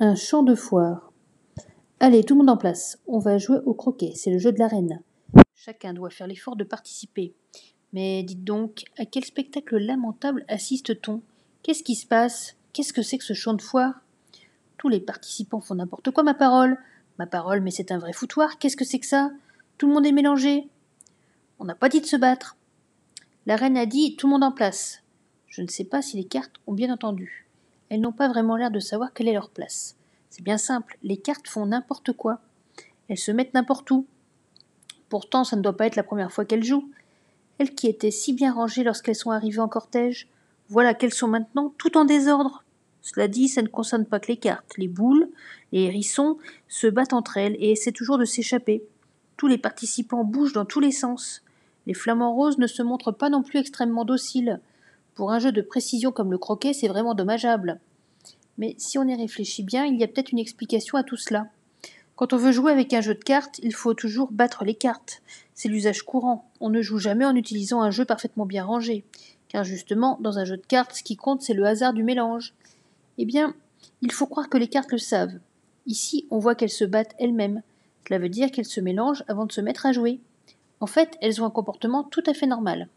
Un champ de foire. Allez, tout le monde en place. On va jouer au croquet. C'est le jeu de la reine. Chacun doit faire l'effort de participer. Mais dites donc, à quel spectacle lamentable assiste-t-on? Qu'est-ce qui se passe? Qu'est-ce que c'est que ce champ de foire? Tous les participants font n'importe quoi, ma parole. Ma parole, mais c'est un vrai foutoir. Qu'est-ce que c'est que ça? Tout le monde est mélangé. On n'a pas dit de se battre. La reine a dit tout le monde en place. Je ne sais pas si les cartes ont bien entendu elles n'ont pas vraiment l'air de savoir quelle est leur place. C'est bien simple, les cartes font n'importe quoi. Elles se mettent n'importe où. Pourtant, ça ne doit pas être la première fois qu'elles jouent. Elles qui étaient si bien rangées lorsqu'elles sont arrivées en cortège, voilà qu'elles sont maintenant tout en désordre. Cela dit, ça ne concerne pas que les cartes. Les boules, les hérissons se battent entre elles et essaient toujours de s'échapper. Tous les participants bougent dans tous les sens. Les flamants roses ne se montrent pas non plus extrêmement dociles. Pour un jeu de précision comme le croquet, c'est vraiment dommageable. Mais si on y réfléchit bien, il y a peut-être une explication à tout cela. Quand on veut jouer avec un jeu de cartes, il faut toujours battre les cartes. C'est l'usage courant. On ne joue jamais en utilisant un jeu parfaitement bien rangé. Car justement, dans un jeu de cartes, ce qui compte, c'est le hasard du mélange. Eh bien, il faut croire que les cartes le savent. Ici, on voit qu'elles se battent elles-mêmes. Cela veut dire qu'elles se mélangent avant de se mettre à jouer. En fait, elles ont un comportement tout à fait normal.